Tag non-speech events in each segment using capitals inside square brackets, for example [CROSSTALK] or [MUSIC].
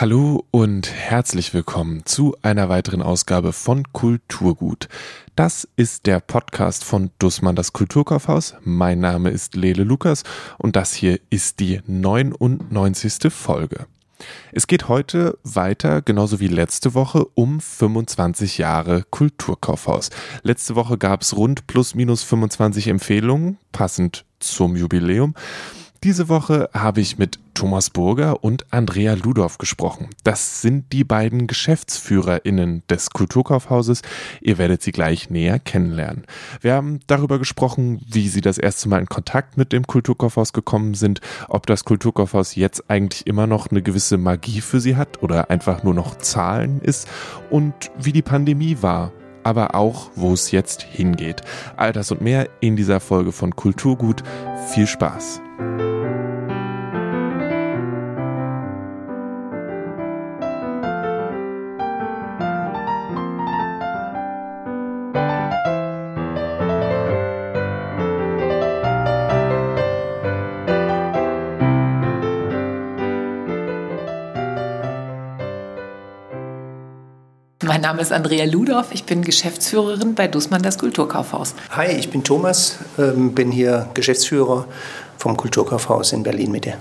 Hallo und herzlich willkommen zu einer weiteren Ausgabe von Kulturgut. Das ist der Podcast von Dussmann das Kulturkaufhaus. Mein Name ist Lele Lukas und das hier ist die 99. Folge. Es geht heute weiter, genauso wie letzte Woche, um 25 Jahre Kulturkaufhaus. Letzte Woche gab es rund plus minus 25 Empfehlungen, passend zum Jubiläum. Diese Woche habe ich mit Thomas Burger und Andrea Ludorf gesprochen. Das sind die beiden GeschäftsführerInnen des Kulturkaufhauses. Ihr werdet sie gleich näher kennenlernen. Wir haben darüber gesprochen, wie sie das erste Mal in Kontakt mit dem Kulturkaufhaus gekommen sind, ob das Kulturkaufhaus jetzt eigentlich immer noch eine gewisse Magie für sie hat oder einfach nur noch Zahlen ist und wie die Pandemie war aber auch, wo es jetzt hingeht. All das und mehr in dieser Folge von Kulturgut. Viel Spaß! Mein Name ist Andrea Ludorf, ich bin Geschäftsführerin bei Dussmann das Kulturkaufhaus. Hi, ich bin Thomas, ähm, bin hier Geschäftsführer vom Kulturkaufhaus in Berlin Mitte.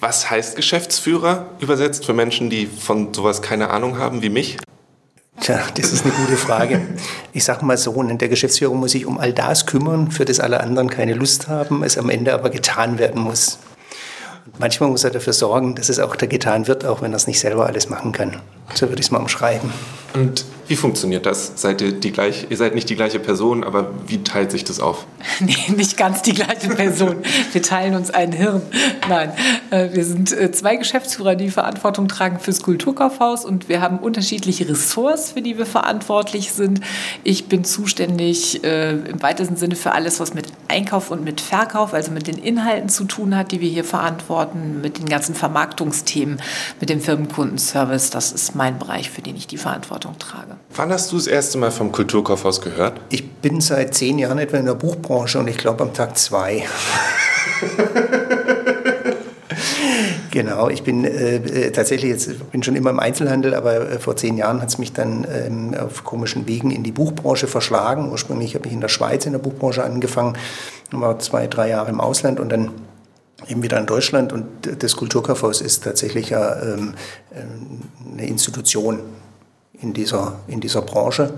Was heißt Geschäftsführer übersetzt für Menschen, die von sowas keine Ahnung haben wie mich? Tja, das ist eine gute Frage. Ich sage mal so, der Geschäftsführer muss sich um all das kümmern, für das alle anderen keine Lust haben, es am Ende aber getan werden muss. Manchmal muss er dafür sorgen, dass es auch da getan wird, auch wenn er es nicht selber alles machen kann. So würde ich es mal umschreiben. Und wie funktioniert das? Seid ihr die gleich, ihr seid nicht die gleiche Person, aber wie teilt sich das auf? [LAUGHS] nee, nicht ganz die gleiche Person. Wir teilen uns ein Hirn. Nein, äh, wir sind äh, zwei Geschäftsführer, die Verantwortung tragen fürs Kulturkaufhaus und wir haben unterschiedliche Ressorts, für die wir verantwortlich sind. Ich bin zuständig äh, im weitesten Sinne für alles, was mit Einkauf und mit Verkauf, also mit den Inhalten zu tun hat, die wir hier verantworten, mit den ganzen Vermarktungsthemen, mit dem Firmenkundenservice. Das ist mein Bereich, für den ich die Verantwortung trage. Wann hast du das erste Mal vom Kulturkaufhaus gehört? Ich bin seit zehn Jahren etwa in der Buchbranche und ich glaube am Tag zwei. [LAUGHS] Genau, ich bin äh, äh, tatsächlich jetzt bin schon immer im Einzelhandel, aber äh, vor zehn Jahren hat es mich dann ähm, auf komischen Wegen in die Buchbranche verschlagen. Ursprünglich habe ich in der Schweiz in der Buchbranche angefangen, war zwei, drei Jahre im Ausland und dann eben wieder in Deutschland. Und das Kulturkaufhaus ist tatsächlich ja ähm, eine Institution in dieser, in dieser Branche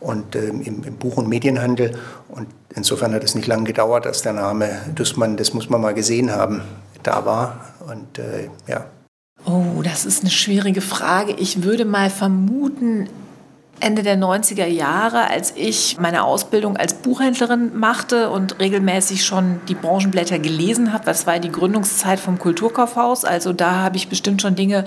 und ähm, im, im, Buch- und Medienhandel. Und insofern hat es nicht lange gedauert, dass der Name Dussmann, das muss man mal gesehen haben, da war. Und äh, ja. Oh, das ist eine schwierige Frage. Ich würde mal vermuten, Ende der 90er Jahre, als ich meine Ausbildung als Buchhändlerin machte und regelmäßig schon die Branchenblätter gelesen habe. Das war die Gründungszeit vom Kulturkaufhaus. Also da habe ich bestimmt schon Dinge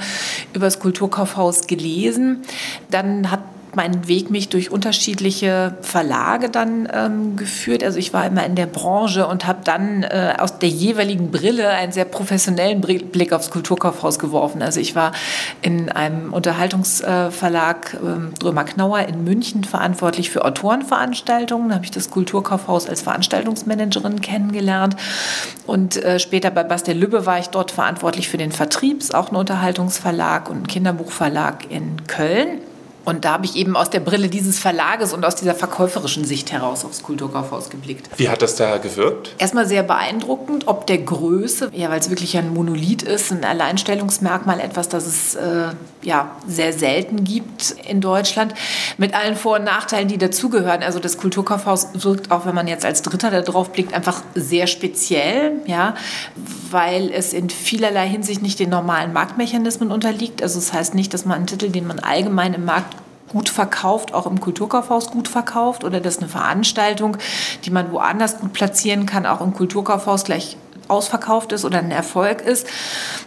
über das Kulturkaufhaus gelesen. Dann hat meinen Weg mich durch unterschiedliche Verlage dann ähm, geführt. Also ich war immer in der Branche und habe dann äh, aus der jeweiligen Brille einen sehr professionellen Blick aufs Kulturkaufhaus geworfen. Also ich war in einem Unterhaltungsverlag äh, Drömer Knauer in München verantwortlich für Autorenveranstaltungen. Da habe ich das Kulturkaufhaus als Veranstaltungsmanagerin kennengelernt. Und äh, später bei Bastel Lübbe war ich dort verantwortlich für den Vertrieb, auch ein Unterhaltungsverlag und ein Kinderbuchverlag in Köln. Und da habe ich eben aus der Brille dieses Verlages und aus dieser verkäuferischen Sicht heraus aufs Kulturkaufhaus geblickt. Wie hat das da gewirkt? Erstmal sehr beeindruckend, ob der Größe, ja, weil es wirklich ein Monolith ist, ein Alleinstellungsmerkmal, etwas, das es äh, ja, sehr selten gibt in Deutschland, mit allen Vor- und Nachteilen, die dazugehören. Also das Kulturkaufhaus wirkt, auch wenn man jetzt als Dritter da drauf blickt, einfach sehr speziell, ja, weil es in vielerlei Hinsicht nicht den normalen Marktmechanismen unterliegt. Also das heißt nicht, dass man einen Titel, den man allgemein im Markt gut verkauft, auch im Kulturkaufhaus gut verkauft oder dass eine Veranstaltung, die man woanders gut platzieren kann, auch im Kulturkaufhaus gleich ausverkauft ist oder ein Erfolg ist.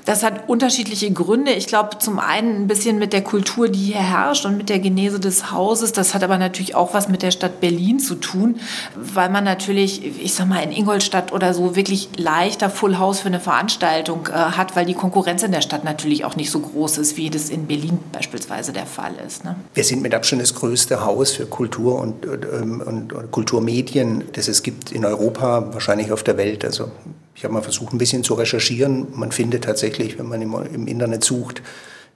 Das hat unterschiedliche Gründe. Ich glaube, zum einen ein bisschen mit der Kultur, die hier herrscht und mit der Genese des Hauses. Das hat aber natürlich auch was mit der Stadt Berlin zu tun, weil man natürlich, ich sag mal, in Ingolstadt oder so wirklich leichter Full House für eine Veranstaltung äh, hat, weil die Konkurrenz in der Stadt natürlich auch nicht so groß ist, wie das in Berlin beispielsweise der Fall ist. Ne? Wir sind mit Abstand das größte Haus für Kultur und, und, und, und Kulturmedien, das es gibt in Europa, wahrscheinlich auf der Welt. Also ich habe mal versucht, ein bisschen zu recherchieren. Man findet tatsächlich, wenn man im, im Internet sucht,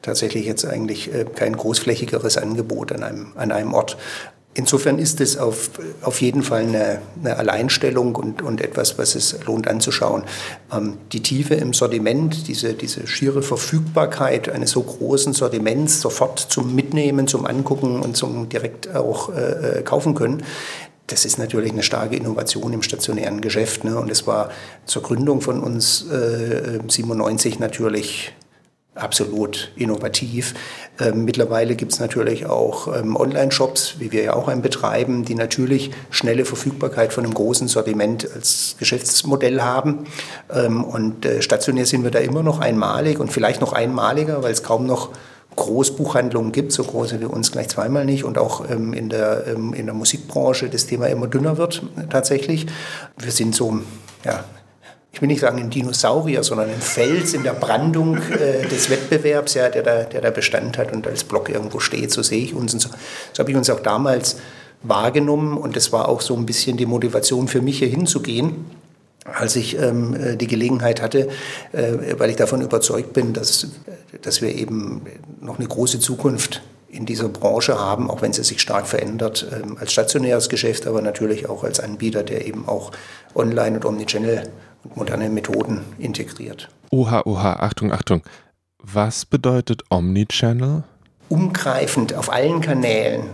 tatsächlich jetzt eigentlich äh, kein großflächigeres Angebot an einem, an einem Ort. Insofern ist es auf, auf jeden Fall eine, eine Alleinstellung und, und etwas, was es lohnt anzuschauen. Ähm, die Tiefe im Sortiment, diese, diese schiere Verfügbarkeit eines so großen Sortiments sofort zum Mitnehmen, zum Angucken und zum direkt auch äh, äh kaufen können, das ist natürlich eine starke Innovation im stationären Geschäft. Ne? Und es war zur Gründung von uns äh, 97 natürlich absolut innovativ. Ähm, mittlerweile gibt es natürlich auch ähm, Online-Shops, wie wir ja auch einen betreiben, die natürlich schnelle Verfügbarkeit von einem großen Sortiment als Geschäftsmodell haben. Ähm, und äh, stationär sind wir da immer noch einmalig und vielleicht noch einmaliger, weil es kaum noch Großbuchhandlungen gibt, so große wie uns gleich zweimal nicht und auch ähm, in, der, ähm, in der Musikbranche das Thema immer dünner wird tatsächlich. Wir sind so, ja, ich will nicht sagen ein Dinosaurier, sondern ein Fels in der Brandung äh, des Wettbewerbs, ja, der, da, der da Bestand hat und als Block irgendwo steht, so sehe ich uns und so. So habe ich uns auch damals wahrgenommen und das war auch so ein bisschen die Motivation für mich hier hinzugehen als ich ähm, äh, die Gelegenheit hatte, äh, weil ich davon überzeugt bin, dass, dass wir eben noch eine große Zukunft in dieser Branche haben, auch wenn sie sich stark verändert, ähm, als stationäres Geschäft, aber natürlich auch als Anbieter, der eben auch Online und Omnichannel und moderne Methoden integriert. Oha, oha, Achtung, Achtung. Was bedeutet Omnichannel? Umgreifend auf allen Kanälen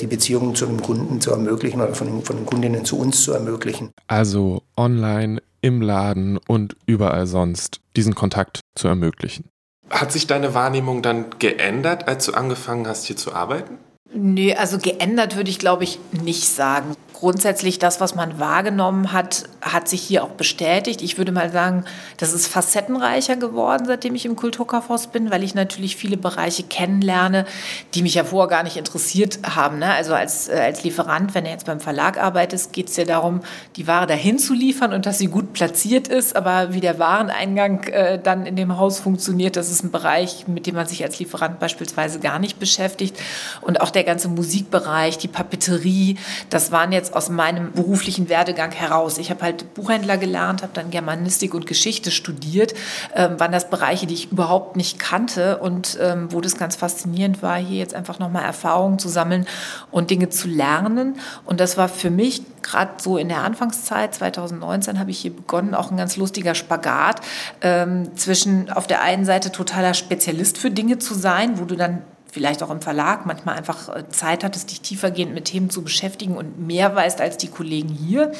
die Beziehungen zu dem Kunden zu ermöglichen oder von den, von den Kundinnen zu uns zu ermöglichen. Also online, im Laden und überall sonst diesen Kontakt zu ermöglichen. Hat sich deine Wahrnehmung dann geändert, als du angefangen hast, hier zu arbeiten? Nee, also geändert würde ich, glaube ich, nicht sagen grundsätzlich das, was man wahrgenommen hat, hat sich hier auch bestätigt. Ich würde mal sagen, das ist facettenreicher geworden, seitdem ich im Kulturkaufhaus bin, weil ich natürlich viele Bereiche kennenlerne, die mich ja vorher gar nicht interessiert haben. Ne? Also als, äh, als Lieferant, wenn er jetzt beim Verlag arbeitet, geht es ja darum, die Ware dahin zu liefern und dass sie gut platziert ist. Aber wie der Wareneingang äh, dann in dem Haus funktioniert, das ist ein Bereich, mit dem man sich als Lieferant beispielsweise gar nicht beschäftigt. Und auch der ganze Musikbereich, die Papeterie, das waren jetzt jetzt aus meinem beruflichen Werdegang heraus. Ich habe halt Buchhändler gelernt, habe dann Germanistik und Geschichte studiert, ähm, waren das Bereiche, die ich überhaupt nicht kannte und ähm, wo das ganz faszinierend war, hier jetzt einfach nochmal Erfahrungen zu sammeln und Dinge zu lernen. Und das war für mich gerade so in der Anfangszeit, 2019, habe ich hier begonnen, auch ein ganz lustiger Spagat ähm, zwischen auf der einen Seite totaler Spezialist für Dinge zu sein, wo du dann vielleicht auch im Verlag manchmal einfach äh, Zeit hattest, dich tiefergehend mit Themen zu beschäftigen und mehr weißt als die Kollegen hier.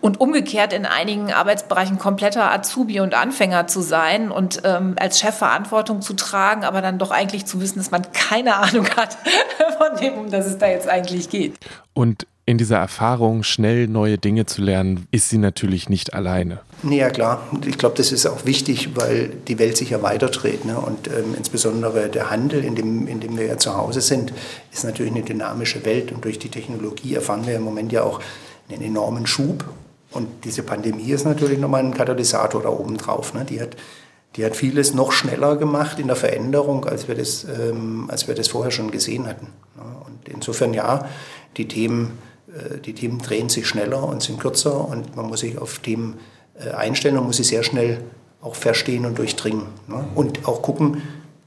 Und umgekehrt in einigen Arbeitsbereichen kompletter Azubi und Anfänger zu sein und ähm, als Chef Verantwortung zu tragen, aber dann doch eigentlich zu wissen, dass man keine [LAUGHS] Ahnung hat von dem, um das es da jetzt eigentlich geht. Und in dieser Erfahrung, schnell neue Dinge zu lernen, ist sie natürlich nicht alleine. Ja klar. Ich glaube, das ist auch wichtig, weil die Welt sich ja weiterdreht. Ne? Und ähm, insbesondere der Handel, in dem, in dem wir ja zu Hause sind, ist natürlich eine dynamische Welt. Und durch die Technologie erfahren wir im Moment ja auch einen enormen Schub. Und diese Pandemie ist natürlich nochmal ein Katalysator da oben drauf. Ne? Die, hat, die hat vieles noch schneller gemacht in der Veränderung, als wir das, ähm, als wir das vorher schon gesehen hatten. Ne? Und insofern ja, die Themen die Themen drehen sich schneller und sind kürzer und man muss sich auf Themen äh, einstellen und muss sie sehr schnell auch verstehen und durchdringen. Ne? Und auch gucken,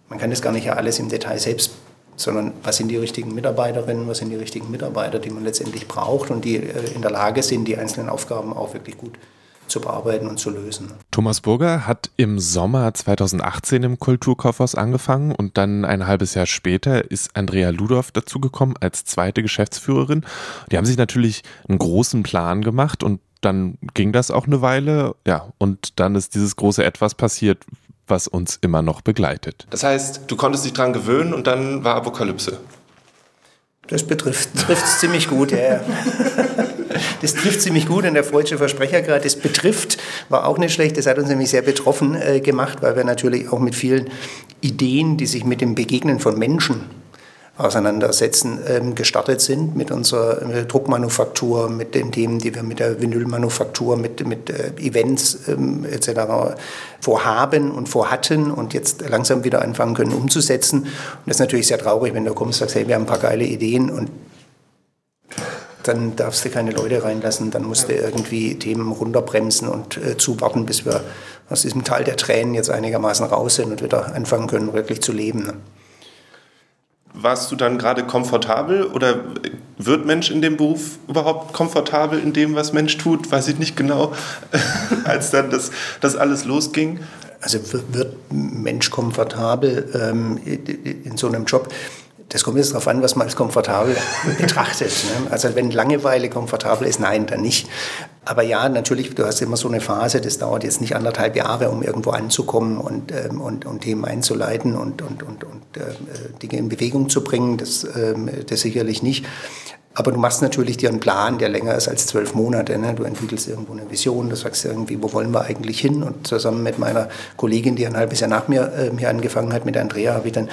man kann das gar nicht ja alles im Detail selbst, sondern was sind die richtigen Mitarbeiterinnen, was sind die richtigen Mitarbeiter, die man letztendlich braucht und die äh, in der Lage sind, die einzelnen Aufgaben auch wirklich gut zu bearbeiten und zu lösen. Thomas Burger hat im Sommer 2018 im Kulturkaufhaus angefangen und dann ein halbes Jahr später ist Andrea Ludorf dazugekommen als zweite Geschäftsführerin. Die haben sich natürlich einen großen Plan gemacht und dann ging das auch eine Weile, ja, und dann ist dieses große Etwas passiert, was uns immer noch begleitet. Das heißt, du konntest dich dran gewöhnen und dann war Apokalypse. Das betrifft es ziemlich gut, ja. [LAUGHS] Das trifft ziemlich gut und der freudsche Versprecher gerade, das betrifft, war auch nicht schlecht. Das hat uns nämlich sehr betroffen äh, gemacht, weil wir natürlich auch mit vielen Ideen, die sich mit dem Begegnen von Menschen auseinandersetzen, ähm, gestartet sind mit unserer äh, Druckmanufaktur, mit den Themen, die wir mit der Vinylmanufaktur, mit, mit äh, Events ähm, etc. vorhaben und vorhatten und jetzt langsam wieder anfangen können umzusetzen. Und das ist natürlich sehr traurig, wenn du kommst und sagst, hey, wir haben ein paar geile Ideen und dann darfst du keine Leute reinlassen, dann musst du irgendwie Themen runterbremsen und äh, zuwarten, bis wir aus diesem Tal der Tränen jetzt einigermaßen raus sind und wieder anfangen können, wirklich zu leben. Ne? Warst du dann gerade komfortabel oder wird Mensch in dem Beruf überhaupt komfortabel in dem, was Mensch tut? Weiß ich nicht genau, [LAUGHS] als dann das, das alles losging. Also wird Mensch komfortabel ähm, in so einem Job? Das kommt jetzt darauf an, was man als komfortabel betrachtet. Ne? Also wenn Langeweile komfortabel ist, nein, dann nicht. Aber ja, natürlich, du hast immer so eine Phase, das dauert jetzt nicht anderthalb Jahre, um irgendwo anzukommen und, ähm, und, und Themen einzuleiten und, und, und, und äh, Dinge in Bewegung zu bringen, das, ähm, das sicherlich nicht. Aber du machst natürlich dir einen Plan, der länger ist als zwölf Monate. Ne? Du entwickelst irgendwo eine Vision, du sagst irgendwie, wo wollen wir eigentlich hin? Und zusammen mit meiner Kollegin, die ein halbes Jahr nach mir äh, hier angefangen hat, mit Andrea, habe ich dann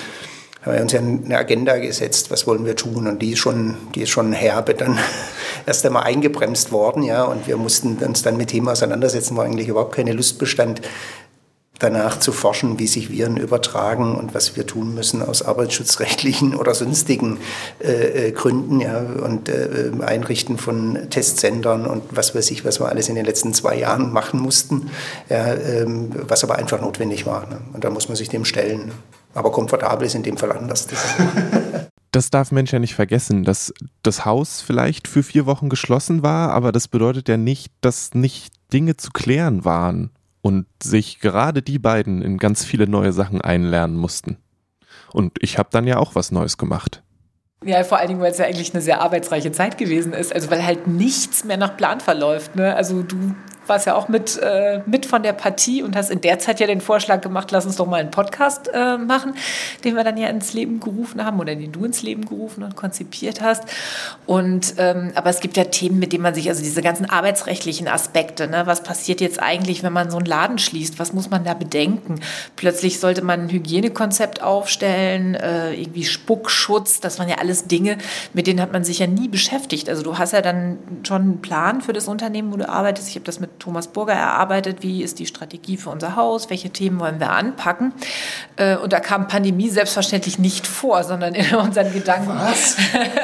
haben wir uns ja eine Agenda gesetzt, was wollen wir tun? Und die ist schon, die ist schon herbe dann [LAUGHS] erst einmal eingebremst worden, ja. Und wir mussten uns dann mit Themen auseinandersetzen, wo eigentlich überhaupt keine Lust bestand, danach zu forschen, wie sich Viren übertragen und was wir tun müssen aus arbeitsschutzrechtlichen [LAUGHS] oder sonstigen äh, äh Gründen ja, und äh, Einrichten von Testsendern und was weiß ich, was wir alles in den letzten zwei Jahren machen mussten, ja, ähm, was aber einfach notwendig war. Ne? Und da muss man sich dem stellen. Aber komfortabel ist in dem Fall anders. [LAUGHS] Das darf Mensch ja nicht vergessen, dass das Haus vielleicht für vier Wochen geschlossen war, aber das bedeutet ja nicht, dass nicht Dinge zu klären waren und sich gerade die beiden in ganz viele neue Sachen einlernen mussten. Und ich habe dann ja auch was Neues gemacht. Ja, vor allen Dingen, weil es ja eigentlich eine sehr arbeitsreiche Zeit gewesen ist. Also weil halt nichts mehr nach Plan verläuft. Ne? Also du warst ja auch mit, äh, mit von der Partie und hast in der Zeit ja den Vorschlag gemacht, lass uns doch mal einen Podcast äh, machen, den wir dann ja ins Leben gerufen haben oder den du ins Leben gerufen und konzipiert hast. Und ähm, aber es gibt ja Themen, mit denen man sich, also diese ganzen arbeitsrechtlichen Aspekte, ne, was passiert jetzt eigentlich, wenn man so einen Laden schließt? Was muss man da bedenken? Plötzlich sollte man ein Hygienekonzept aufstellen, äh, irgendwie Spuckschutz, das waren ja alles Dinge, mit denen hat man sich ja nie beschäftigt. Also du hast ja dann schon einen Plan für das Unternehmen, wo du arbeitest. Ich habe das mit Thomas Burger erarbeitet, wie ist die Strategie für unser Haus, welche Themen wollen wir anpacken. Äh, und da kam Pandemie selbstverständlich nicht vor, sondern in unseren Gedanken Was?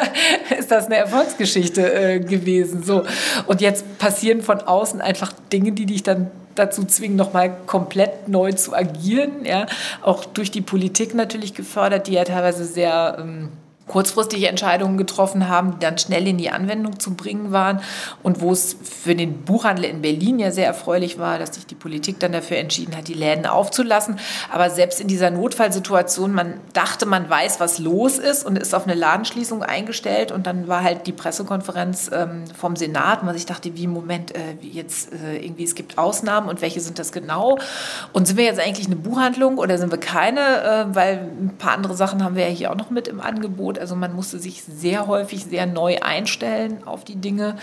[LAUGHS] ist das eine Erfolgsgeschichte äh, gewesen. So. Und jetzt passieren von außen einfach Dinge, die dich dann dazu zwingen, nochmal komplett neu zu agieren. Ja? Auch durch die Politik natürlich gefördert, die ja teilweise sehr... Ähm, kurzfristige Entscheidungen getroffen haben, die dann schnell in die Anwendung zu bringen waren und wo es für den Buchhandel in Berlin ja sehr erfreulich war, dass sich die Politik dann dafür entschieden hat, die Läden aufzulassen. Aber selbst in dieser Notfallsituation, man dachte, man weiß, was los ist und ist auf eine Ladenschließung eingestellt und dann war halt die Pressekonferenz ähm, vom Senat, man sich dachte, wie Moment, äh, jetzt äh, irgendwie, es gibt Ausnahmen und welche sind das genau? Und sind wir jetzt eigentlich eine Buchhandlung oder sind wir keine? Äh, weil ein paar andere Sachen haben wir ja hier auch noch mit im Angebot. Also man musste sich sehr häufig sehr neu einstellen auf die Dinge,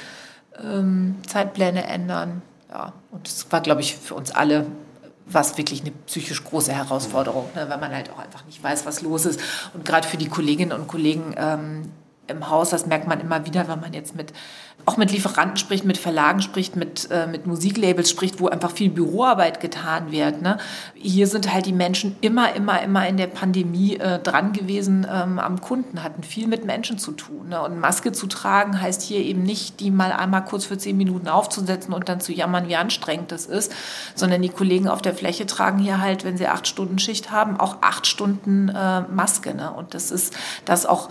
ähm, Zeitpläne ändern. Ja, und das war, glaube ich, für uns alle was wirklich eine psychisch große Herausforderung, ne, weil man halt auch einfach nicht weiß, was los ist. Und gerade für die Kolleginnen und Kollegen ähm, im Haus, das merkt man immer wieder, wenn man jetzt mit auch mit Lieferanten spricht, mit Verlagen spricht, mit, äh, mit Musiklabels spricht, wo einfach viel Büroarbeit getan wird. Ne? Hier sind halt die Menschen immer, immer, immer in der Pandemie äh, dran gewesen ähm, am Kunden, hatten viel mit Menschen zu tun. Ne? Und Maske zu tragen heißt hier eben nicht, die mal einmal kurz für zehn Minuten aufzusetzen und dann zu jammern, wie anstrengend das ist, sondern die Kollegen auf der Fläche tragen hier halt, wenn sie acht Stunden Schicht haben, auch acht Stunden äh, Maske. Ne? Und das ist das auch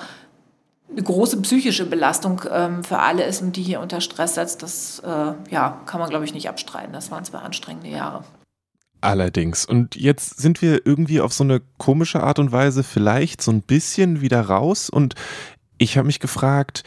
eine große psychische Belastung ähm, für alle ist und die hier unter Stress setzt, das äh, ja, kann man, glaube ich, nicht abstreiten. Das waren zwei anstrengende Jahre. Allerdings. Und jetzt sind wir irgendwie auf so eine komische Art und Weise vielleicht so ein bisschen wieder raus. Und ich habe mich gefragt,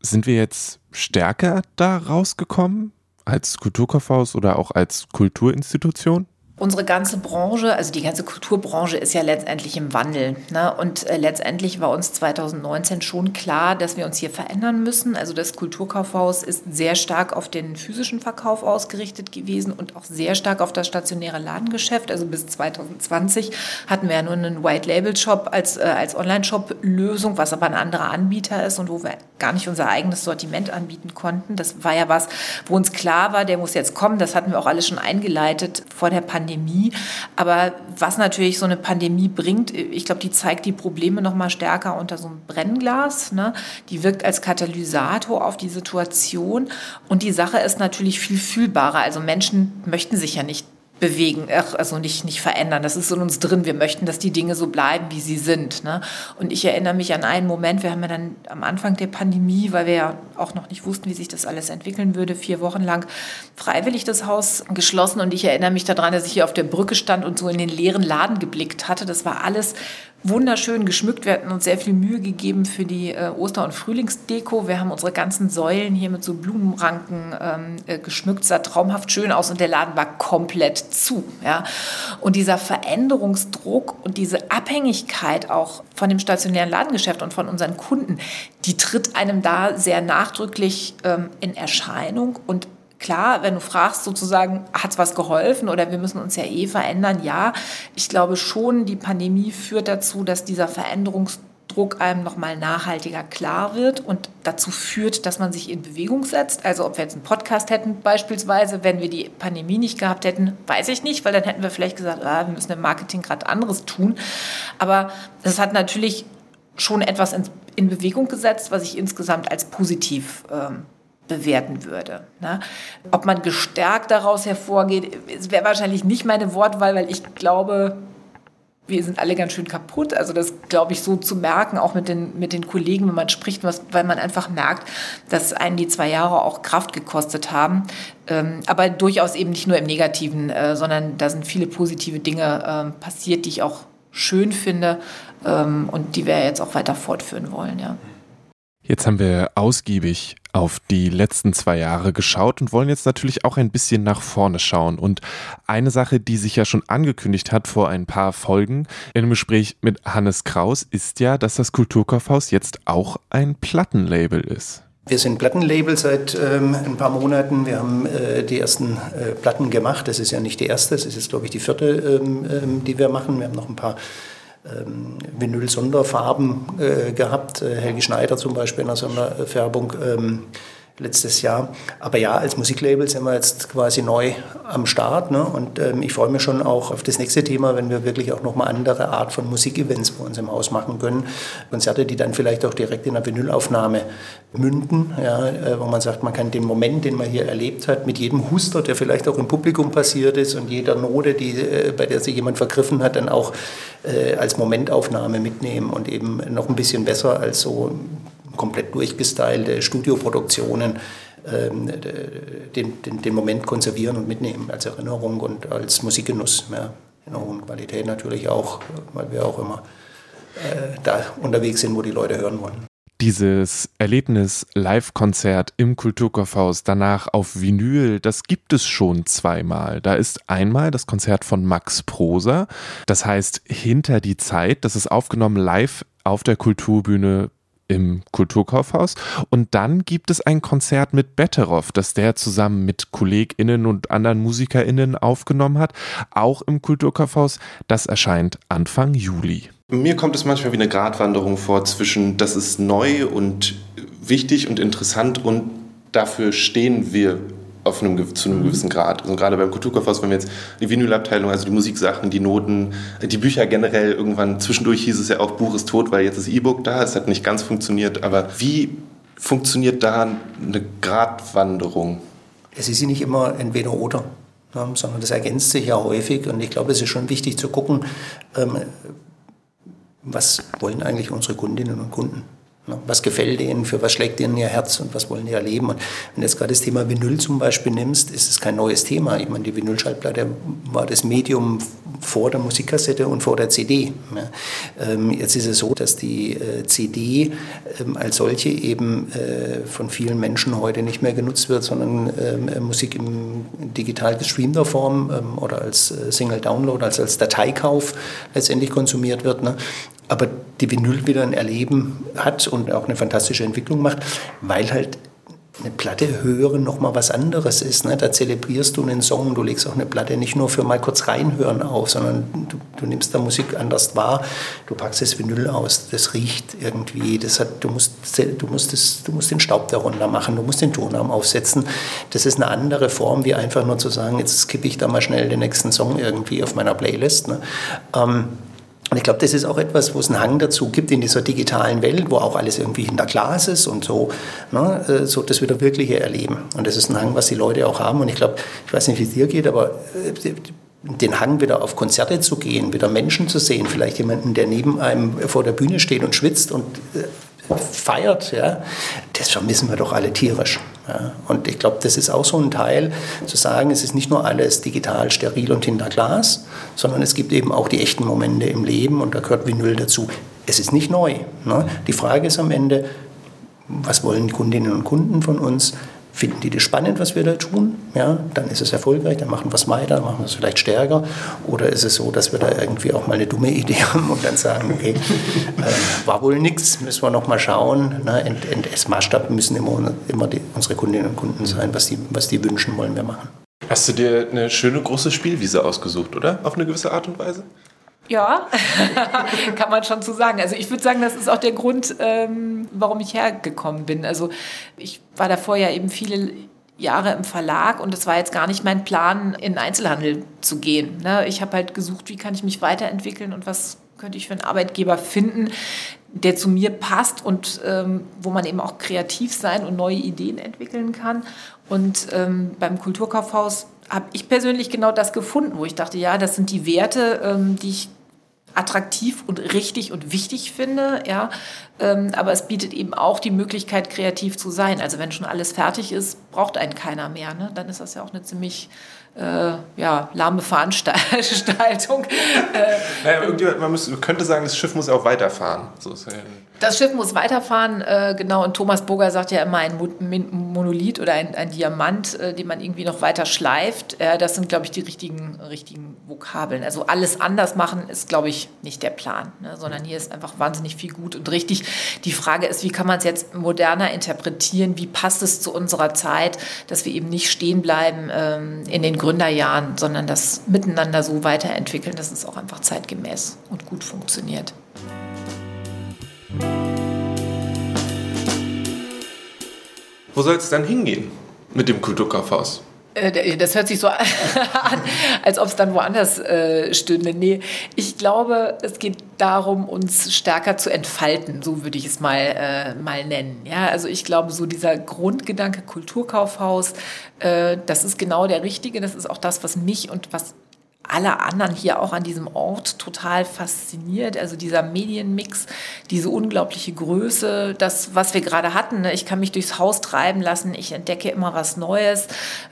sind wir jetzt stärker da rausgekommen als Kulturkaufhaus oder auch als Kulturinstitution? Unsere ganze Branche, also die ganze Kulturbranche ist ja letztendlich im Wandel. Ne? Und äh, letztendlich war uns 2019 schon klar, dass wir uns hier verändern müssen. Also das Kulturkaufhaus ist sehr stark auf den physischen Verkauf ausgerichtet gewesen und auch sehr stark auf das stationäre Ladengeschäft. Also bis 2020 hatten wir ja nur einen White-Label-Shop als, äh, als Online-Shop-Lösung, was aber ein anderer Anbieter ist und wo wir gar nicht unser eigenes Sortiment anbieten konnten. Das war ja was, wo uns klar war, der muss jetzt kommen. Das hatten wir auch alles schon eingeleitet vor der Pandemie. Pandemie. Aber was natürlich so eine Pandemie bringt, ich glaube, die zeigt die Probleme noch mal stärker unter so einem Brennglas. Ne? Die wirkt als Katalysator auf die Situation. Und die Sache ist natürlich viel fühlbarer. Also Menschen möchten sich ja nicht bewegen, also nicht, nicht verändern. Das ist in uns drin. Wir möchten, dass die Dinge so bleiben, wie sie sind. Ne? Und ich erinnere mich an einen Moment, wir haben ja dann am Anfang der Pandemie, weil wir ja auch noch nicht wussten, wie sich das alles entwickeln würde, vier Wochen lang freiwillig das Haus geschlossen. Und ich erinnere mich daran, dass ich hier auf der Brücke stand und so in den leeren Laden geblickt hatte. Das war alles wunderschön geschmückt. Wir hatten uns sehr viel Mühe gegeben für die äh, Oster- und Frühlingsdeko. Wir haben unsere ganzen Säulen hier mit so Blumenranken ähm, äh, geschmückt. sah traumhaft schön aus und der Laden war komplett zu. Ja? Und dieser Veränderungsdruck und diese Abhängigkeit auch von dem stationären Ladengeschäft und von unseren Kunden, die tritt einem da sehr nachdrücklich ähm, in Erscheinung und Klar, wenn du fragst, sozusagen, hat es was geholfen oder wir müssen uns ja eh verändern? Ja, ich glaube schon, die Pandemie führt dazu, dass dieser Veränderungsdruck einem nochmal nachhaltiger klar wird und dazu führt, dass man sich in Bewegung setzt. Also ob wir jetzt einen Podcast hätten beispielsweise, wenn wir die Pandemie nicht gehabt hätten, weiß ich nicht, weil dann hätten wir vielleicht gesagt, ah, wir müssen im Marketing gerade anderes tun. Aber das hat natürlich schon etwas in, Bewegung gesetzt, was ich insgesamt als positiv ähm, bewerten würde. Ne? Ob man gestärkt daraus hervorgeht, wäre wahrscheinlich nicht meine Wortwahl, weil ich glaube, wir sind alle ganz schön kaputt. Also das glaube ich so zu merken, auch mit den, mit den Kollegen, wenn man spricht, was, weil man einfach merkt, dass einen die zwei Jahre auch Kraft gekostet haben. Ähm, aber durchaus eben nicht nur im Negativen, äh, sondern da sind viele positive Dinge äh, passiert, die ich auch schön finde ähm, und die wir jetzt auch weiter fortführen wollen. Ja. Jetzt haben wir ausgiebig auf die letzten zwei Jahre geschaut und wollen jetzt natürlich auch ein bisschen nach vorne schauen. Und eine Sache, die sich ja schon angekündigt hat vor ein paar Folgen einem Gespräch mit Hannes Kraus, ist ja, dass das Kulturkaufhaus jetzt auch ein Plattenlabel ist. Wir sind Plattenlabel seit ähm, ein paar Monaten. Wir haben äh, die ersten äh, Platten gemacht. Das ist ja nicht die erste, das ist jetzt, glaube ich, die vierte, ähm, ähm, die wir machen. Wir haben noch ein paar ähm, Vinyl-Sonderfarben äh, gehabt. Äh, Helgi Schneider zum Beispiel in einer Sonderfärbung. Ähm, letztes Jahr. Aber ja, als Musiklabel sind wir jetzt quasi neu am Start. Ne? Und ähm, ich freue mich schon auch auf das nächste Thema, wenn wir wirklich auch nochmal andere Art von Musikevents bei uns im Haus machen können. Konzerte, die dann vielleicht auch direkt in einer Vinylaufnahme münden, ja? Äh, wo man sagt, man kann den Moment, den man hier erlebt hat, mit jedem Huster, der vielleicht auch im Publikum passiert ist und jeder Note, die, äh, bei der sich jemand vergriffen hat, dann auch äh, als Momentaufnahme mitnehmen und eben noch ein bisschen besser als so komplett durchgestylte Studioproduktionen ähm, den, den, den, Moment konservieren und mitnehmen als Erinnerung und als Musikgenuss. Ja, in einer hohen Qualität natürlich auch, weil wir auch immer äh, da unterwegs sind, wo die Leute hören wollen. Dieses Erlebnis Live-Konzert im Kulturkaufhaus, danach auf Vinyl, das gibt es schon zweimal. Da ist einmal das Konzert von Max Prosa, das heißt Hinter die Zeit, das ist aufgenommen live auf der Kulturbühne im Kulturkaufhaus. Und dann gibt es ein Konzert mit Betteroff, das der zusammen mit KollegInnen und anderen MusikerInnen aufgenommen hat, auch im Kulturkaufhaus. Das erscheint Anfang Juli. Mir kommt es manchmal wie eine Gratwanderung vor zwischen, das ist neu und wichtig und interessant und dafür stehen wir auf einem, zu einem mhm. gewissen Grad. Also gerade beim Kulturkaufhaus, wenn wir jetzt die Vinylabteilung, also die Musiksachen, die Noten, die Bücher generell irgendwann, zwischendurch hieß es ja auch, Buch ist tot, weil jetzt das E-Book da, es hat nicht ganz funktioniert, aber wie funktioniert da eine Gratwanderung? Es ist nicht immer entweder oder, ne, sondern das ergänzt sich ja häufig und ich glaube, es ist schon wichtig zu gucken, ähm, was wollen eigentlich unsere Kundinnen und Kunden. Ne? Was gefällt ihnen, für was schlägt ihnen ihr Herz und was wollen die erleben? Und wenn du jetzt gerade das Thema Vinyl zum Beispiel nimmst, ist es kein neues Thema. Ich meine, die Vinylschallplatte war das Medium vor der Musikkassette und vor der CD. Ähm, jetzt ist es so, dass die äh, CD ähm, als solche eben äh, von vielen Menschen heute nicht mehr genutzt wird, sondern ähm, Musik in digital gestreamter Form oder als äh, Single-Download, also als Dateikauf letztendlich konsumiert wird. Aber die Vinyl wieder ein Erleben hat und auch eine fantastische Entwicklung macht, weil halt eine Platte hören nochmal was anderes ist. Ne? Da zelebrierst du einen Song, du legst auch eine Platte nicht nur für mal kurz reinhören auf, sondern du, du nimmst da Musik anders wahr, du packst das Vinyl aus, das riecht irgendwie, das hat, du, musst, du, musst das, du musst den Staub darunter machen, du musst den Tonarm aufsetzen. Das ist eine andere Form, wie einfach nur zu sagen, jetzt skippe ich da mal schnell den nächsten Song irgendwie auf meiner Playlist. Ne? Ähm, und ich glaube, das ist auch etwas, wo es einen Hang dazu gibt in dieser digitalen Welt, wo auch alles irgendwie hinter Glas ist und so, ne, äh, so das wieder wirkliche Erleben. Und das ist ein Hang, was die Leute auch haben. Und ich glaube, ich weiß nicht, wie es dir geht, aber äh, den Hang wieder auf Konzerte zu gehen, wieder Menschen zu sehen, vielleicht jemanden, der neben einem vor der Bühne steht und schwitzt und äh, feiert, ja, das vermissen wir doch alle tierisch. Ja. Und ich glaube, das ist auch so ein Teil, zu sagen, es ist nicht nur alles digital, steril und hinter Glas, sondern es gibt eben auch die echten Momente im Leben und da gehört Vinyl dazu. Es ist nicht neu. Ne? Die Frage ist am Ende, was wollen die Kundinnen und Kunden von uns? Finden die das spannend, was wir da tun? Ja, dann ist es erfolgreich, dann machen wir es weiter, machen wir es vielleicht stärker. Oder ist es so, dass wir da irgendwie auch mal eine dumme Idee [LAUGHS] haben und dann sagen, okay, äh, war wohl nichts, müssen wir noch mal schauen. Ne? Ent, Ent, Maßstab müssen immer, immer die, unsere Kundinnen und Kunden sein, was die, was die wünschen, wollen wir machen. Hast du dir eine schöne große Spielwiese ausgesucht, oder? Auf eine gewisse Art und Weise? Ja, [LAUGHS] kann man schon so sagen. Also ich würde sagen, das ist auch der Grund, ähm, warum ich hergekommen bin. Also ich war davor ja eben viele Jahre im Verlag und es war jetzt gar nicht mein Plan, in Einzelhandel zu gehen. Ne? Ich habe halt gesucht, wie kann ich mich weiterentwickeln und was könnte ich für einen Arbeitgeber finden, der zu mir passt und ähm, wo man eben auch kreativ sein und neue Ideen entwickeln kann. Und ähm, beim Kulturkaufhaus habe ich persönlich genau das gefunden, wo ich dachte, ja, das sind die Werte, ähm, die ich attraktiv und richtig und wichtig finde, ja. Ähm, aber es bietet eben auch die Möglichkeit, kreativ zu sein. Also wenn schon alles fertig ist, braucht einen keiner mehr. Ne? Dann ist das ja auch eine ziemlich äh, ja, lahme Veranstaltung. [LAUGHS] naja, man, muss, man könnte sagen, das Schiff muss auch weiterfahren. So das Schiff muss weiterfahren, äh, genau. Und Thomas Burger sagt ja immer ein Monolith oder ein, ein Diamant, äh, den man irgendwie noch weiter schleift. Äh, das sind, glaube ich, die richtigen, richtigen Vokabeln. Also alles anders machen ist, glaube ich, nicht der Plan, ne? sondern hier ist einfach wahnsinnig viel gut und richtig. Die Frage ist, wie kann man es jetzt moderner interpretieren? Wie passt es zu unserer Zeit, dass wir eben nicht stehen bleiben ähm, in den Gründerjahren, sondern das miteinander so weiterentwickeln, dass es auch einfach zeitgemäß und gut funktioniert. Wo soll es dann hingehen mit dem Kulturkaufhaus? Äh, das hört sich so [LAUGHS] an, als ob es dann woanders äh, stünde. Nee, ich glaube, es geht darum, uns stärker zu entfalten, so würde ich es mal, äh, mal nennen. Ja, also ich glaube, so dieser Grundgedanke Kulturkaufhaus, äh, das ist genau der richtige. Das ist auch das, was mich und was alle anderen hier auch an diesem Ort total fasziniert. Also dieser Medienmix, diese unglaubliche Größe, das, was wir gerade hatten. Ne? Ich kann mich durchs Haus treiben lassen, ich entdecke immer was Neues.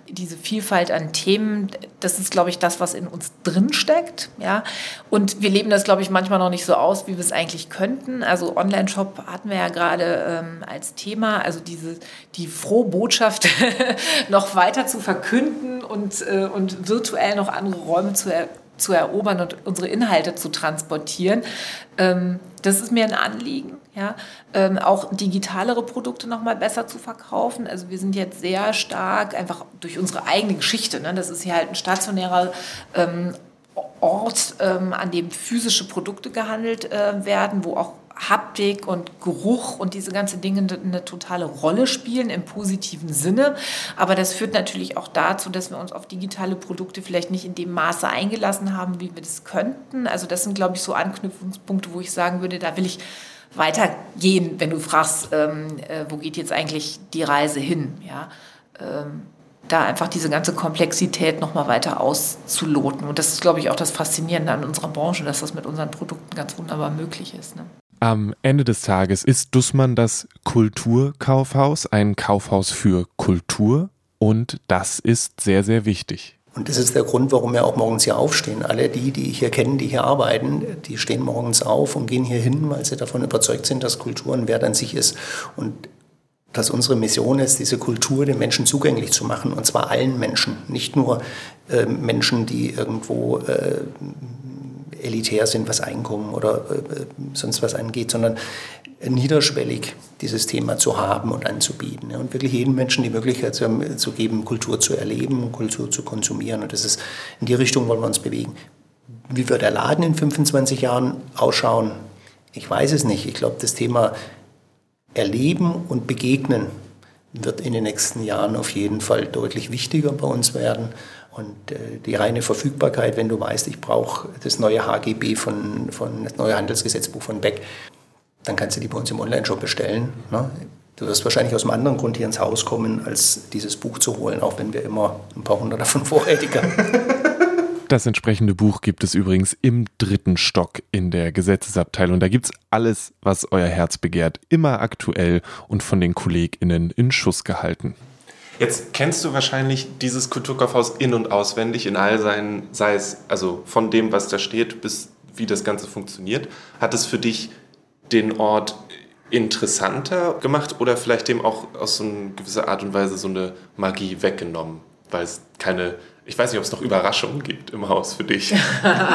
Diese Vielfalt an Themen, das ist, glaube ich, das, was in uns drinsteckt. Ja? Und wir leben das, glaube ich, manchmal noch nicht so aus, wie wir es eigentlich könnten. Also Online-Shop hatten wir ja gerade ähm, als Thema, also diese, die frohe Botschaft [LAUGHS] noch weiter zu verkünden und, äh, und virtuell noch andere Räume zu, er, zu erobern und unsere Inhalte zu transportieren. Ähm, das ist mir ein Anliegen. Ja, ähm, auch digitalere Produkte noch mal besser zu verkaufen. Also wir sind jetzt sehr stark einfach durch unsere eigene Geschichte. Ne? Das ist hier halt ein stationärer ähm, Ort, ähm, an dem physische Produkte gehandelt äh, werden, wo auch Haptik und Geruch und diese ganzen Dinge eine totale Rolle spielen im positiven Sinne. Aber das führt natürlich auch dazu, dass wir uns auf digitale Produkte vielleicht nicht in dem Maße eingelassen haben, wie wir das könnten. Also das sind, glaube ich, so Anknüpfungspunkte, wo ich sagen würde, da will ich weitergehen, wenn du fragst, ähm, äh, wo geht jetzt eigentlich die Reise hin? Ja, ähm, da einfach diese ganze Komplexität noch mal weiter auszuloten. Und das ist, glaube ich, auch das Faszinierende an unserer Branche, dass das mit unseren Produkten ganz wunderbar möglich ist. Ne? Am Ende des Tages ist Dussmann das Kulturkaufhaus, ein Kaufhaus für Kultur und das ist sehr, sehr wichtig. Und das ist der Grund, warum wir auch morgens hier aufstehen. Alle die, die hier kenne, die hier arbeiten, die stehen morgens auf und gehen hier hin, weil sie davon überzeugt sind, dass Kultur ein Wert an sich ist. Und dass unsere Mission ist, diese Kultur den Menschen zugänglich zu machen. Und zwar allen Menschen, nicht nur äh, Menschen, die irgendwo äh, elitär sind, was Einkommen oder äh, sonst was angeht, sondern niederschwellig dieses Thema zu haben und anzubieten. Und wirklich jedem Menschen die Möglichkeit zu geben, Kultur zu erleben, Kultur zu konsumieren. Und das ist, in die Richtung wollen wir uns bewegen. Wie wird der Laden in 25 Jahren ausschauen? Ich weiß es nicht. Ich glaube, das Thema Erleben und Begegnen wird in den nächsten Jahren auf jeden Fall deutlich wichtiger bei uns werden. Und äh, die reine Verfügbarkeit, wenn du weißt, ich brauche das neue HGB von, von das neue Handelsgesetzbuch von Beck, dann kannst du die bei uns im Online-Shop bestellen. Ne? Du wirst wahrscheinlich aus einem anderen Grund hier ins Haus kommen, als dieses Buch zu holen, auch wenn wir immer ein paar hundert davon [LAUGHS] vorrätig haben. Das entsprechende Buch gibt es übrigens im dritten Stock in der Gesetzesabteilung. Da gibt es alles, was euer Herz begehrt, immer aktuell und von den KollegInnen in Schuss gehalten. Jetzt kennst du wahrscheinlich dieses Kulturkaufhaus in- und auswendig in all seinen, sei es also von dem, was da steht, bis wie das Ganze funktioniert. Hat es für dich den Ort interessanter gemacht oder vielleicht dem auch aus so einer gewisser Art und Weise so eine Magie weggenommen, weil es keine ich weiß nicht, ob es noch Überraschungen gibt im Haus für dich.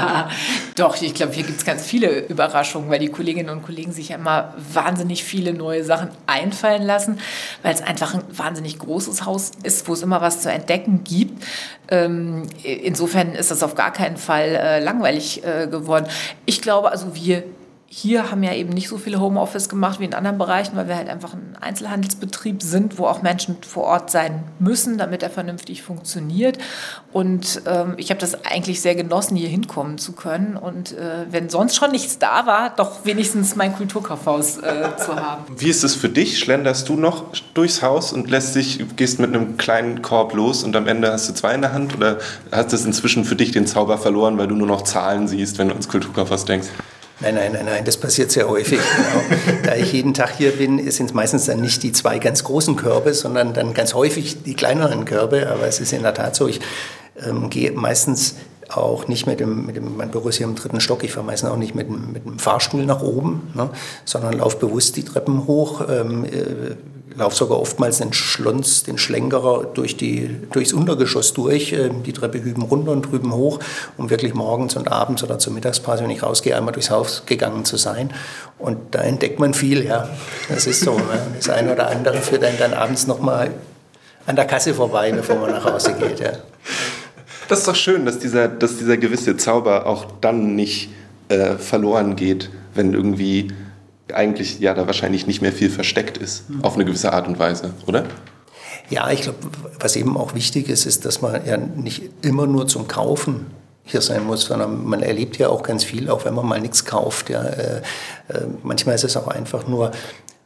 [LAUGHS] Doch, ich glaube, hier gibt es ganz viele Überraschungen, weil die Kolleginnen und Kollegen sich ja immer wahnsinnig viele neue Sachen einfallen lassen, weil es einfach ein wahnsinnig großes Haus ist, wo es immer was zu entdecken gibt. Ähm, insofern ist das auf gar keinen Fall äh, langweilig äh, geworden. Ich glaube, also wir hier haben ja eben nicht so viele Homeoffice gemacht wie in anderen Bereichen, weil wir halt einfach ein Einzelhandelsbetrieb sind, wo auch Menschen vor Ort sein müssen, damit er vernünftig funktioniert. Und ähm, ich habe das eigentlich sehr genossen, hier hinkommen zu können. Und äh, wenn sonst schon nichts da war, doch wenigstens mein Kulturkaufhaus äh, zu haben. [LAUGHS] Wie ist es für dich? Schlenderst du noch durchs Haus und lässt dich, gehst mit einem kleinen Korb los und am Ende hast du zwei in der Hand? Oder hast du inzwischen für dich den Zauber verloren, weil du nur noch Zahlen siehst, wenn du ans Kulturkaufhaus denkst? Nein, nein, nein, nein, das passiert sehr häufig. Genau. da ich jeden Tag hier bin, sind es meistens dann nicht die zwei ganz großen Körbe, sondern dann ganz häufig die kleineren Körbe. Aber es ist in der Tat so, ich ähm, gehe meistens auch nicht mit dem, mit dem, mein Büro ist hier im dritten Stock, ich fahre meistens auch nicht mit, mit dem Fahrstuhl nach oben, ne, sondern laufe bewusst die Treppen hoch, ähm, äh, laufe sogar oftmals den Schlons, den Schlenkerer durch die, durchs Untergeschoss durch, äh, die Treppe hüben runter und drüben hoch, um wirklich morgens und abends oder zur Mittagspause, wenn ich rausgehe, einmal durchs Haus gegangen zu sein. Und da entdeckt man viel, ja. Das ist so. Ne? Das eine oder andere führt einen dann abends nochmal an der Kasse vorbei, bevor man nach Hause geht, ja. Das ist doch schön, dass dieser, dass dieser gewisse Zauber auch dann nicht äh, verloren geht, wenn irgendwie eigentlich ja da wahrscheinlich nicht mehr viel versteckt ist, mhm. auf eine gewisse Art und Weise, oder? Ja, ich glaube, was eben auch wichtig ist, ist, dass man ja nicht immer nur zum Kaufen hier sein muss, sondern man erlebt ja auch ganz viel, auch wenn man mal nichts kauft. Ja. Äh, äh, manchmal ist es auch einfach nur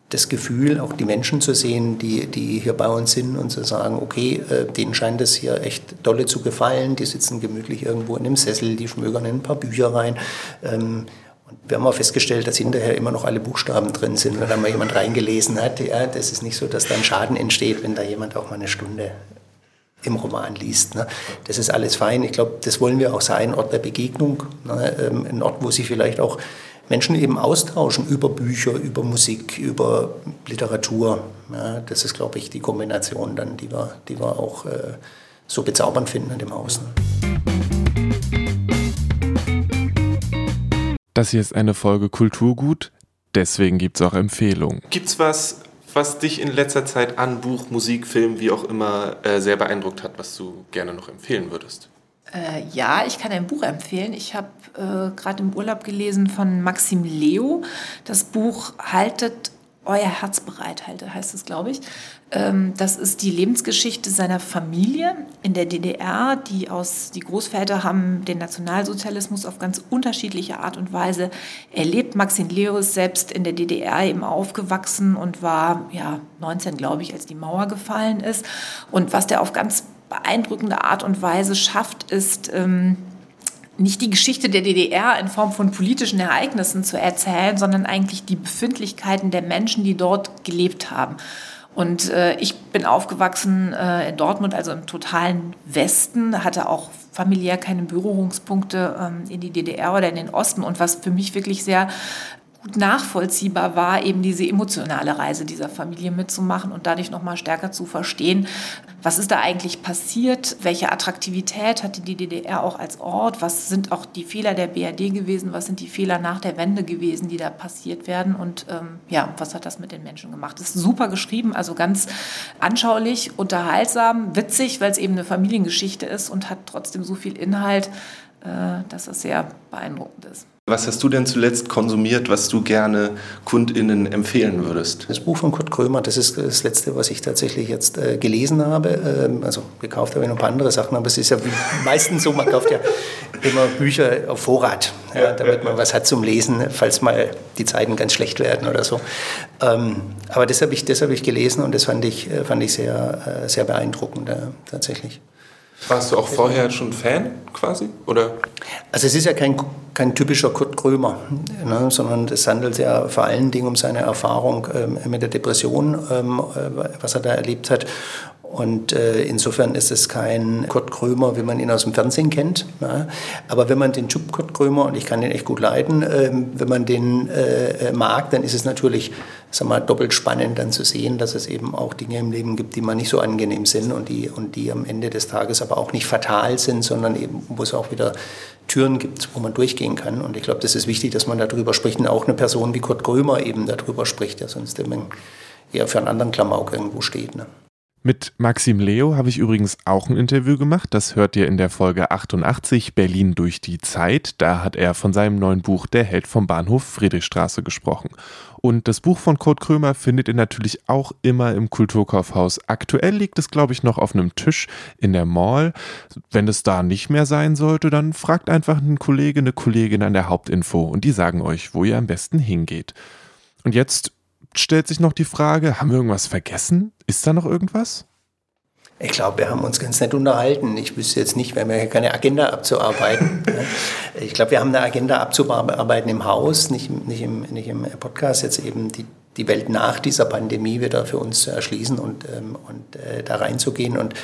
das Gefühl, auch die Menschen zu sehen, die, die hier bei uns sind und zu sagen, okay, äh, denen scheint es hier echt dolle zu gefallen, die sitzen gemütlich irgendwo in einem Sessel, die schmögern in ein paar Bücher rein. Ähm, wir haben auch festgestellt, dass hinterher immer noch alle Buchstaben drin sind, wenn da mal jemand reingelesen hat. Ja, das ist nicht so, dass dann Schaden entsteht, wenn da jemand auch mal eine Stunde im Roman liest. Ne? Das ist alles fein. Ich glaube, das wollen wir auch sein, Ort der Begegnung. Ne? Ähm, ein Ort, wo sie vielleicht auch Menschen eben austauschen über Bücher, über Musik, über Literatur. Ja, das ist, glaube ich, die Kombination dann, die wir, die wir auch äh, so bezaubernd finden in dem Haus. Das hier ist eine Folge Kulturgut, deswegen gibt es auch Empfehlungen. Gibt es was, was dich in letzter Zeit an Buch, Musik, Film, wie auch immer äh, sehr beeindruckt hat, was du gerne noch empfehlen würdest? Äh, ja, ich kann ein Buch empfehlen. Ich habe äh, gerade im Urlaub gelesen von Maxim Leo. Das Buch Haltet euer Herz bereit, heißt es, glaube ich. Ähm, das ist die Lebensgeschichte seiner Familie in der DDR. Die, aus, die Großväter haben den Nationalsozialismus auf ganz unterschiedliche Art und Weise erlebt. Maxim Leo ist selbst in der DDR eben aufgewachsen und war ja 19, glaube ich, als die Mauer gefallen ist. Und was der auf ganz beeindruckende Art und Weise schafft, ist ähm, nicht die Geschichte der DDR in Form von politischen Ereignissen zu erzählen, sondern eigentlich die Befindlichkeiten der Menschen, die dort gelebt haben. Und äh, ich bin aufgewachsen äh, in Dortmund, also im totalen Westen, hatte auch familiär keine Berührungspunkte ähm, in die DDR oder in den Osten. Und was für mich wirklich sehr gut nachvollziehbar war, eben diese emotionale Reise dieser Familie mitzumachen und dadurch noch mal stärker zu verstehen, was ist da eigentlich passiert, welche Attraktivität hatte die DDR auch als Ort, was sind auch die Fehler der BRD gewesen, was sind die Fehler nach der Wende gewesen, die da passiert werden und ähm, ja, was hat das mit den Menschen gemacht. Das ist super geschrieben, also ganz anschaulich, unterhaltsam, witzig, weil es eben eine Familiengeschichte ist und hat trotzdem so viel Inhalt, dass es sehr beeindruckend ist. Was hast du denn zuletzt konsumiert, was du gerne KundInnen empfehlen würdest? Das Buch von Kurt Krömer, das ist das letzte, was ich tatsächlich jetzt äh, gelesen habe. Ähm, also gekauft habe ich noch ein paar andere Sachen, aber es ist ja [LAUGHS] meistens so, man kauft ja immer Bücher auf Vorrat, ja, damit man was hat zum Lesen, falls mal die Zeiten ganz schlecht werden oder so. Ähm, aber das habe ich, hab ich gelesen und das fand ich, äh, fand ich sehr, äh, sehr beeindruckend, tatsächlich. Warst du auch vorher schon Fan quasi? Oder? Also es ist ja kein, kein typischer Kurt Krömer, ne, sondern es handelt ja vor allen Dingen um seine Erfahrung ähm, mit der Depression, ähm, äh, was er da erlebt hat. Und äh, insofern ist es kein Kurt Krömer, wie man ihn aus dem Fernsehen kennt. Ja. Aber wenn man den Typ Kurt Krömer, und ich kann den echt gut leiden, äh, wenn man den äh, mag, dann ist es natürlich sag mal, doppelt spannend dann zu sehen, dass es eben auch Dinge im Leben gibt, die mal nicht so angenehm sind und die, und die am Ende des Tages aber auch nicht fatal sind, sondern eben, wo es auch wieder Türen gibt, wo man durchgehen kann. Und ich glaube, das ist wichtig, dass man darüber spricht und auch eine Person wie Kurt Krömer eben darüber spricht, der sonst eben eher für einen anderen Klamauk irgendwo steht. Ne? Mit Maxim Leo habe ich übrigens auch ein Interview gemacht. Das hört ihr in der Folge 88 Berlin durch die Zeit. Da hat er von seinem neuen Buch Der Held vom Bahnhof Friedrichstraße gesprochen. Und das Buch von Kurt Krömer findet ihr natürlich auch immer im Kulturkaufhaus. Aktuell liegt es, glaube ich, noch auf einem Tisch in der Mall. Wenn es da nicht mehr sein sollte, dann fragt einfach einen Kollege, eine Kollegin an der Hauptinfo und die sagen euch, wo ihr am besten hingeht. Und jetzt stellt sich noch die Frage, haben wir irgendwas vergessen? Ist da noch irgendwas? Ich glaube, wir haben uns ganz nett unterhalten. Ich wüsste jetzt nicht, wir haben ja keine Agenda abzuarbeiten. [LAUGHS] ich glaube, wir haben eine Agenda abzuarbeiten im Haus, nicht, nicht, im, nicht im Podcast. Jetzt eben die, die Welt nach dieser Pandemie wieder für uns zu erschließen und, ähm, und äh, da reinzugehen und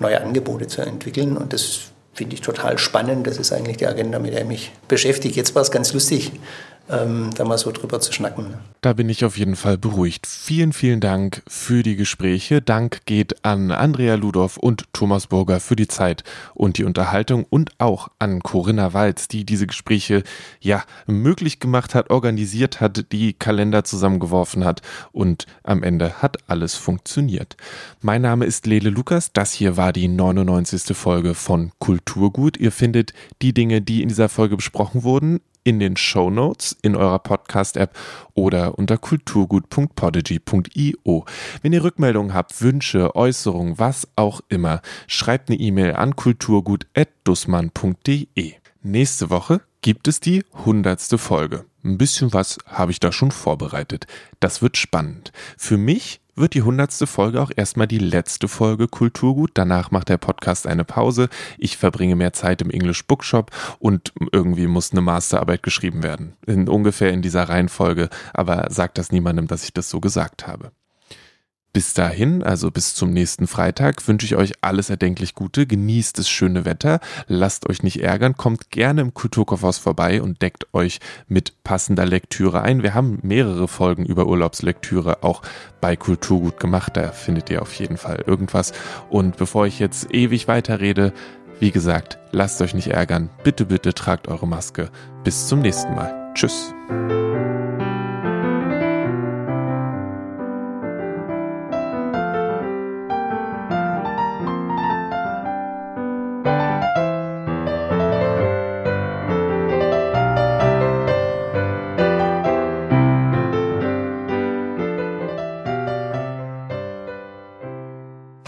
neue Angebote zu entwickeln. Und das finde ich total spannend. Das ist eigentlich die Agenda, mit der ich mich beschäftige. Jetzt war es ganz lustig ähm, da mal so drüber zu schnacken. Da bin ich auf jeden Fall beruhigt. Vielen, vielen Dank für die Gespräche. Dank geht an Andrea Ludorf und Thomas Burger für die Zeit und die Unterhaltung und auch an Corinna Walz, die diese Gespräche ja möglich gemacht hat, organisiert hat, die Kalender zusammengeworfen hat und am Ende hat alles funktioniert. Mein Name ist Lele Lukas. Das hier war die 99. Folge von Kulturgut. Ihr findet die Dinge, die in dieser Folge besprochen wurden, in den Show Notes in eurer Podcast-App oder unter kulturgut.podigy.io. Wenn ihr Rückmeldungen habt, Wünsche, Äußerungen, was auch immer, schreibt eine E-Mail an kulturgut.dussmann.de. Nächste Woche gibt es die hundertste Folge. Ein bisschen was habe ich da schon vorbereitet. Das wird spannend. Für mich wird die hundertste Folge auch erstmal die letzte Folge Kulturgut. Danach macht der Podcast eine Pause. Ich verbringe mehr Zeit im English Bookshop und irgendwie muss eine Masterarbeit geschrieben werden. In, ungefähr in dieser Reihenfolge, aber sagt das niemandem, dass ich das so gesagt habe. Bis dahin, also bis zum nächsten Freitag, wünsche ich euch alles erdenklich Gute, genießt das schöne Wetter, lasst euch nicht ärgern, kommt gerne im Kulturkaufhaus vorbei und deckt euch mit passender Lektüre ein. Wir haben mehrere Folgen über Urlaubslektüre auch bei Kulturgut gemacht, da findet ihr auf jeden Fall irgendwas. Und bevor ich jetzt ewig weiterrede, wie gesagt, lasst euch nicht ärgern, bitte, bitte tragt eure Maske. Bis zum nächsten Mal. Tschüss.